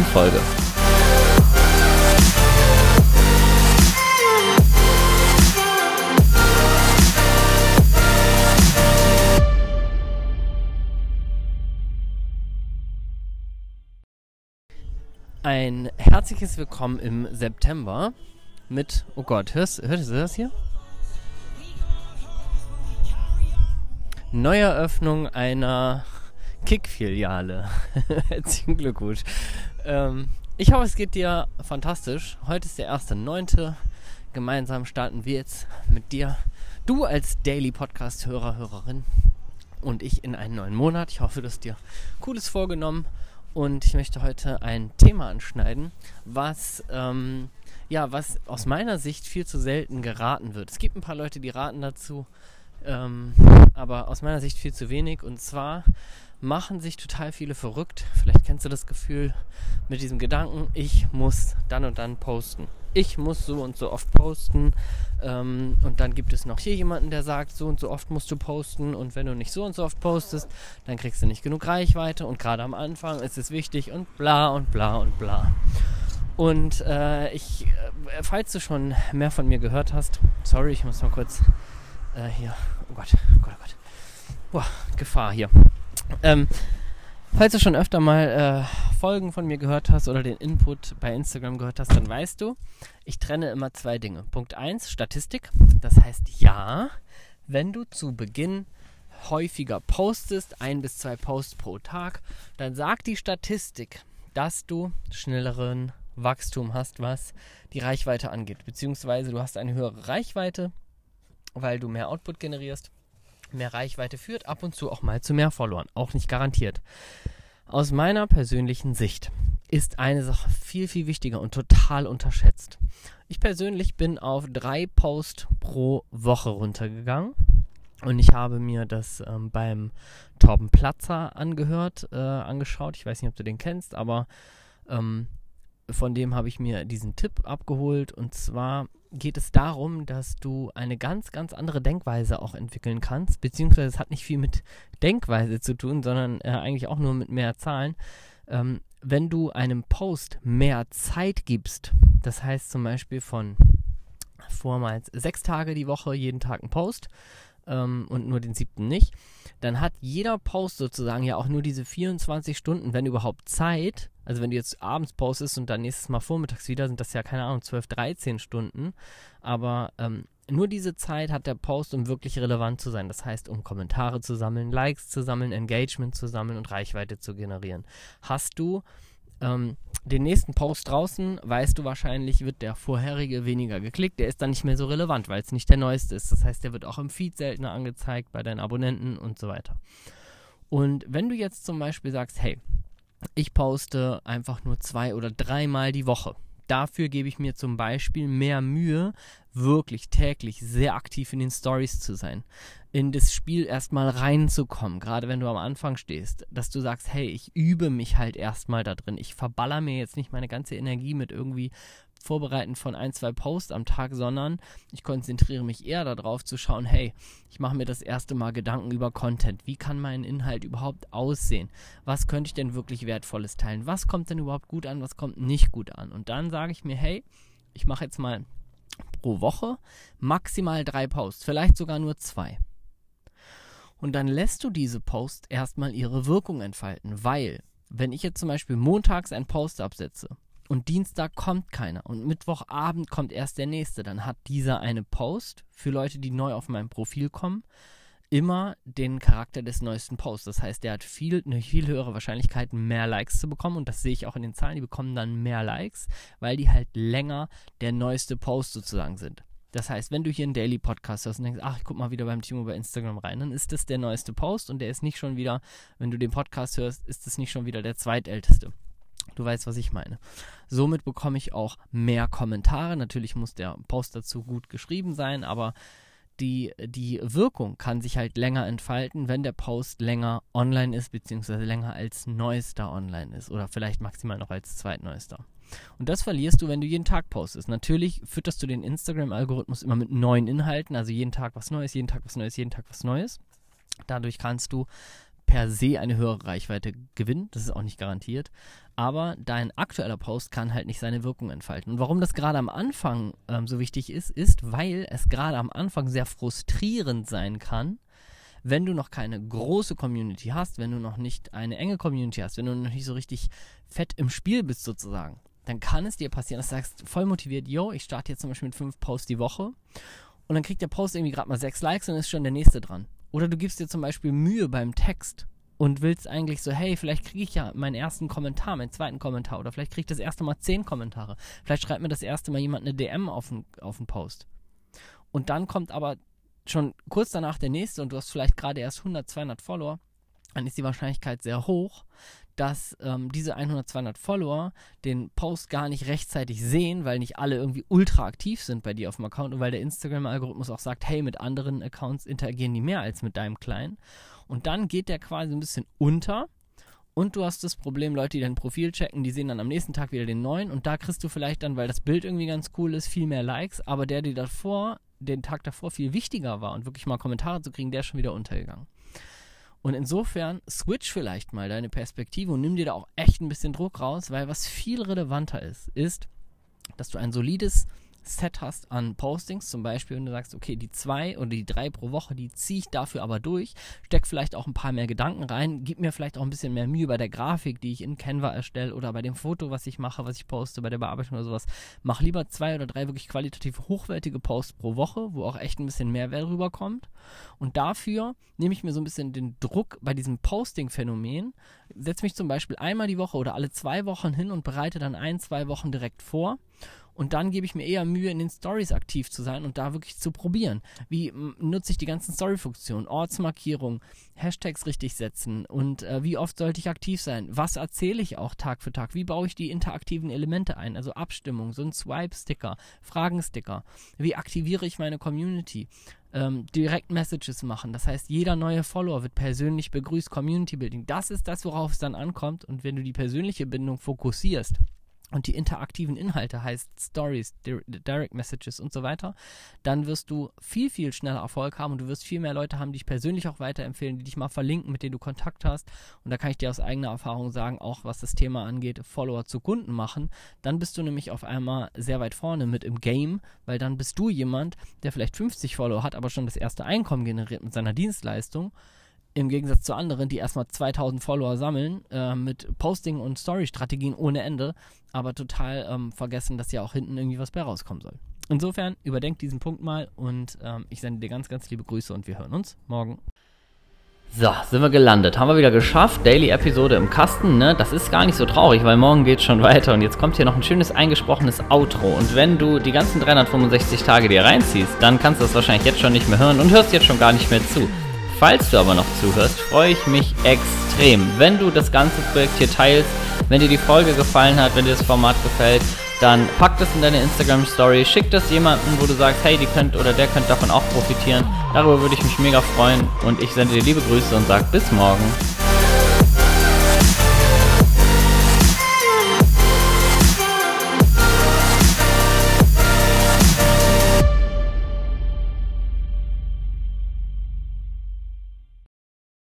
neuen Folge. Ein herzliches Willkommen im September mit, oh Gott, hörst, hörst du das hier? Neueröffnung einer Kick-Filiale. Herzlichen Glückwunsch. Ähm, ich hoffe, es geht dir fantastisch. Heute ist der erste Neunte. Gemeinsam starten wir jetzt mit dir, du als Daily Podcast-Hörer, Hörerin und ich in einen neuen Monat. Ich hoffe, du hast dir Cooles vorgenommen und ich möchte heute ein Thema anschneiden, was ähm, ja, was aus meiner Sicht viel zu selten geraten wird. Es gibt ein paar Leute, die raten dazu, ähm, aber aus meiner Sicht viel zu wenig. Und zwar machen sich total viele verrückt. Vielleicht kennst du das Gefühl mit diesem Gedanken, ich muss dann und dann posten. Ich muss so und so oft posten. Ähm, und dann gibt es noch hier jemanden, der sagt, so und so oft musst du posten. Und wenn du nicht so und so oft postest, dann kriegst du nicht genug Reichweite. Und gerade am Anfang ist es wichtig und bla und bla und bla. Und äh, ich, äh, falls du schon mehr von mir gehört hast, sorry, ich muss mal kurz äh, hier, oh Gott, oh Gott, oh Gott. Boah, Gefahr hier. Ähm, falls du schon öfter mal äh, Folgen von mir gehört hast oder den Input bei Instagram gehört hast, dann weißt du, ich trenne immer zwei Dinge. Punkt 1, Statistik. Das heißt, ja, wenn du zu Beginn häufiger postest, ein bis zwei Posts pro Tag, dann sagt die Statistik, dass du schnelleren Wachstum hast, was die Reichweite angeht. Beziehungsweise du hast eine höhere Reichweite, weil du mehr Output generierst mehr Reichweite führt, ab und zu auch mal zu mehr Followern. Auch nicht garantiert. Aus meiner persönlichen Sicht ist eine Sache viel, viel wichtiger und total unterschätzt. Ich persönlich bin auf drei Posts pro Woche runtergegangen. Und ich habe mir das ähm, beim Torben Platzer angehört, äh, angeschaut. Ich weiß nicht, ob du den kennst, aber ähm, von dem habe ich mir diesen Tipp abgeholt. Und zwar geht es darum, dass du eine ganz, ganz andere Denkweise auch entwickeln kannst. Beziehungsweise es hat nicht viel mit Denkweise zu tun, sondern äh, eigentlich auch nur mit mehr Zahlen. Ähm, wenn du einem Post mehr Zeit gibst, das heißt zum Beispiel von vormals sechs Tage die Woche, jeden Tag ein Post ähm, und nur den siebten nicht, dann hat jeder Post sozusagen ja auch nur diese 24 Stunden, wenn überhaupt Zeit, also wenn du jetzt abends postest und dann nächstes Mal vormittags wieder, sind das ja keine Ahnung, 12, 13 Stunden. Aber ähm, nur diese Zeit hat der Post, um wirklich relevant zu sein. Das heißt, um Kommentare zu sammeln, Likes zu sammeln, Engagement zu sammeln und Reichweite zu generieren. Hast du ähm, den nächsten Post draußen, weißt du wahrscheinlich, wird der vorherige weniger geklickt. Der ist dann nicht mehr so relevant, weil es nicht der neueste ist. Das heißt, der wird auch im Feed seltener angezeigt bei deinen Abonnenten und so weiter. Und wenn du jetzt zum Beispiel sagst, hey, ich poste einfach nur zwei oder dreimal die Woche. Dafür gebe ich mir zum Beispiel mehr Mühe, wirklich täglich sehr aktiv in den Stories zu sein, in das Spiel erstmal reinzukommen, gerade wenn du am Anfang stehst, dass du sagst, hey, ich übe mich halt erstmal da drin. Ich verballer mir jetzt nicht meine ganze Energie mit irgendwie Vorbereiten von ein, zwei Posts am Tag, sondern ich konzentriere mich eher darauf zu schauen, hey, ich mache mir das erste Mal Gedanken über Content. Wie kann mein Inhalt überhaupt aussehen? Was könnte ich denn wirklich Wertvolles teilen? Was kommt denn überhaupt gut an? Was kommt nicht gut an? Und dann sage ich mir, hey, ich mache jetzt mal pro Woche maximal drei Posts, vielleicht sogar nur zwei. Und dann lässt du diese Posts erstmal ihre Wirkung entfalten, weil wenn ich jetzt zum Beispiel montags einen Post absetze und Dienstag kommt keiner und Mittwochabend kommt erst der nächste, dann hat dieser eine Post für Leute, die neu auf mein Profil kommen, immer den Charakter des neuesten Posts. Das heißt, der hat viel, eine viel höhere Wahrscheinlichkeit, mehr Likes zu bekommen. Und das sehe ich auch in den Zahlen. Die bekommen dann mehr Likes, weil die halt länger der neueste Post sozusagen sind. Das heißt, wenn du hier einen Daily Podcast hast und denkst, ach, ich guck mal wieder beim Timo bei Instagram rein, dann ist das der neueste Post und der ist nicht schon wieder, wenn du den Podcast hörst, ist das nicht schon wieder der zweitälteste. Du weißt, was ich meine. Somit bekomme ich auch mehr Kommentare. Natürlich muss der Post dazu gut geschrieben sein, aber die, die Wirkung kann sich halt länger entfalten, wenn der Post länger online ist, beziehungsweise länger als neuester online ist oder vielleicht maximal noch als zweitneuester. Und das verlierst du, wenn du jeden Tag postest. Natürlich fütterst du den Instagram-Algorithmus immer mit neuen Inhalten, also jeden Tag was Neues, jeden Tag was Neues, jeden Tag was Neues. Dadurch kannst du per se eine höhere Reichweite gewinnen. Das ist auch nicht garantiert. Aber dein aktueller Post kann halt nicht seine Wirkung entfalten. Und warum das gerade am Anfang ähm, so wichtig ist, ist, weil es gerade am Anfang sehr frustrierend sein kann, wenn du noch keine große Community hast, wenn du noch nicht eine enge Community hast, wenn du noch nicht so richtig fett im Spiel bist sozusagen, dann kann es dir passieren, dass du sagst, voll motiviert, yo, ich starte jetzt zum Beispiel mit fünf Posts die Woche und dann kriegt der Post irgendwie gerade mal sechs Likes und ist schon der nächste dran. Oder du gibst dir zum Beispiel Mühe beim Text und willst eigentlich so, hey, vielleicht kriege ich ja meinen ersten Kommentar, meinen zweiten Kommentar oder vielleicht kriege ich das erste Mal zehn Kommentare. Vielleicht schreibt mir das erste Mal jemand eine DM auf den, auf den Post. Und dann kommt aber schon kurz danach der nächste und du hast vielleicht gerade erst 100, 200 Follower, dann ist die Wahrscheinlichkeit sehr hoch, dass ähm, diese 100, 200 Follower den Post gar nicht rechtzeitig sehen, weil nicht alle irgendwie ultra aktiv sind bei dir auf dem Account und weil der Instagram-Algorithmus auch sagt, hey, mit anderen Accounts interagieren die mehr als mit deinem kleinen. Und dann geht der quasi ein bisschen unter. Und du hast das Problem, Leute, die dein Profil checken, die sehen dann am nächsten Tag wieder den neuen und da kriegst du vielleicht dann, weil das Bild irgendwie ganz cool ist, viel mehr Likes, aber der, der davor, den Tag davor viel wichtiger war und wirklich mal Kommentare zu kriegen, der ist schon wieder untergegangen. Und insofern switch vielleicht mal deine Perspektive und nimm dir da auch echt ein bisschen Druck raus, weil was viel relevanter ist, ist, dass du ein solides Set hast an Postings, zum Beispiel, wenn du sagst, okay, die zwei oder die drei pro Woche, die ziehe ich dafür aber durch, steck vielleicht auch ein paar mehr Gedanken rein, gib mir vielleicht auch ein bisschen mehr Mühe bei der Grafik, die ich in Canva erstelle oder bei dem Foto, was ich mache, was ich poste, bei der Bearbeitung oder sowas. Mach lieber zwei oder drei wirklich qualitativ hochwertige Posts pro Woche, wo auch echt ein bisschen Mehrwert rüberkommt. Und dafür nehme ich mir so ein bisschen den Druck bei diesem Posting-Phänomen, setze mich zum Beispiel einmal die Woche oder alle zwei Wochen hin und bereite dann ein, zwei Wochen direkt vor und dann gebe ich mir eher Mühe, in den Stories aktiv zu sein und da wirklich zu probieren. Wie nutze ich die ganzen Story-Funktionen, Ortsmarkierung, Hashtags richtig setzen und äh, wie oft sollte ich aktiv sein? Was erzähle ich auch Tag für Tag? Wie baue ich die interaktiven Elemente ein? Also Abstimmung, so ein Swipe-Sticker, Fragensticker. Wie aktiviere ich meine Community? Ähm, Direct Messages machen. Das heißt, jeder neue Follower wird persönlich begrüßt, Community Building. Das ist das, worauf es dann ankommt. Und wenn du die persönliche Bindung fokussierst, und die interaktiven Inhalte heißt Stories, Direct Messages und so weiter, dann wirst du viel, viel schneller Erfolg haben und du wirst viel mehr Leute haben, die dich persönlich auch weiterempfehlen, die dich mal verlinken, mit denen du Kontakt hast. Und da kann ich dir aus eigener Erfahrung sagen, auch was das Thema angeht, Follower zu Kunden machen, dann bist du nämlich auf einmal sehr weit vorne mit im Game, weil dann bist du jemand, der vielleicht 50 Follower hat, aber schon das erste Einkommen generiert mit seiner Dienstleistung im Gegensatz zu anderen, die erstmal 2000 Follower sammeln, äh, mit Posting- und Story-Strategien ohne Ende, aber total ähm, vergessen, dass ja auch hinten irgendwie was bei rauskommen soll. Insofern, überdenk diesen Punkt mal und ähm, ich sende dir ganz, ganz liebe Grüße und wir hören uns morgen. So, sind wir gelandet. Haben wir wieder geschafft. Daily-Episode im Kasten, ne? Das ist gar nicht so traurig, weil morgen geht schon weiter. Und jetzt kommt hier noch ein schönes eingesprochenes Outro. Und wenn du die ganzen 365 Tage dir reinziehst, dann kannst du das wahrscheinlich jetzt schon nicht mehr hören und hörst jetzt schon gar nicht mehr zu. Falls du aber noch zuhörst, freue ich mich extrem, wenn du das ganze Projekt hier teilst. Wenn dir die Folge gefallen hat, wenn dir das Format gefällt, dann pack das in deine Instagram Story, schick das jemandem, wo du sagst, hey, die könnt oder der könnte davon auch profitieren. Darüber würde ich mich mega freuen und ich sende dir liebe Grüße und sag bis morgen.